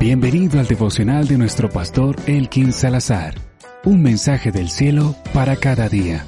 Bienvenido al devocional de nuestro pastor Elkin Salazar. Un mensaje del cielo para cada día.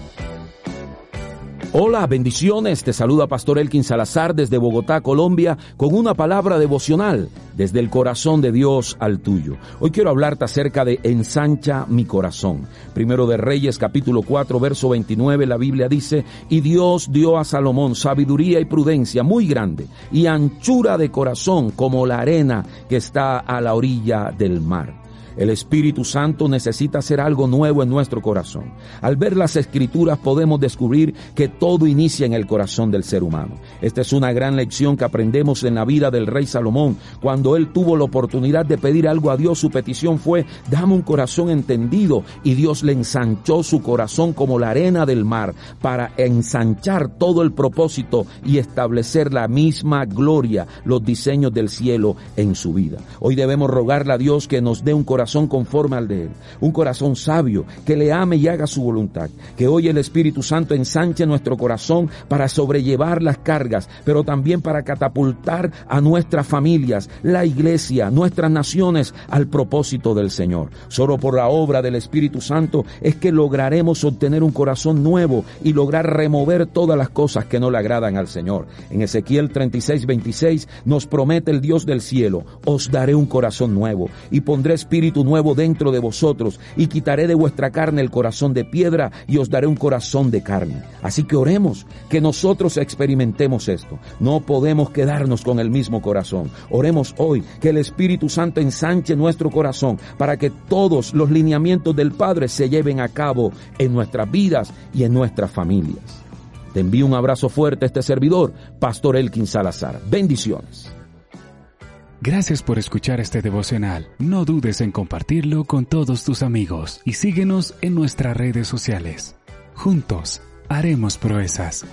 Hola, bendiciones. Te saluda Pastor Elkin Salazar desde Bogotá, Colombia, con una palabra devocional desde el corazón de Dios al tuyo. Hoy quiero hablarte acerca de ensancha mi corazón. Primero de Reyes capítulo 4 verso 29 la Biblia dice, y Dios dio a Salomón sabiduría y prudencia muy grande y anchura de corazón como la arena que está a la orilla del mar. El Espíritu Santo necesita hacer algo nuevo en nuestro corazón. Al ver las escrituras podemos descubrir que todo inicia en el corazón del ser humano. Esta es una gran lección que aprendemos en la vida del rey Salomón. Cuando él tuvo la oportunidad de pedir algo a Dios, su petición fue, dame un corazón entendido. Y Dios le ensanchó su corazón como la arena del mar para ensanchar todo el propósito y establecer la misma gloria, los diseños del cielo en su vida. Hoy debemos rogarle a Dios que nos dé un corazón corazón conforme al de Él, un corazón sabio, que le ame y haga su voluntad, que hoy el Espíritu Santo ensanche nuestro corazón para sobrellevar las cargas, pero también para catapultar a nuestras familias, la iglesia, nuestras naciones al propósito del Señor. Solo por la obra del Espíritu Santo es que lograremos obtener un corazón nuevo y lograr remover todas las cosas que no le agradan al Señor. En Ezequiel 36, 26 nos promete el Dios del cielo, os daré un corazón nuevo y pondré espíritu nuevo dentro de vosotros, y quitaré de vuestra carne el corazón de piedra, y os daré un corazón de carne. Así que oremos, que nosotros experimentemos esto. No podemos quedarnos con el mismo corazón. Oremos hoy que el Espíritu Santo ensanche nuestro corazón para que todos los lineamientos del Padre se lleven a cabo en nuestras vidas y en nuestras familias. Te envío un abrazo fuerte a este servidor, Pastor Elkin Salazar. Bendiciones. Gracias por escuchar este devocional. No dudes en compartirlo con todos tus amigos y síguenos en nuestras redes sociales. Juntos, haremos proezas.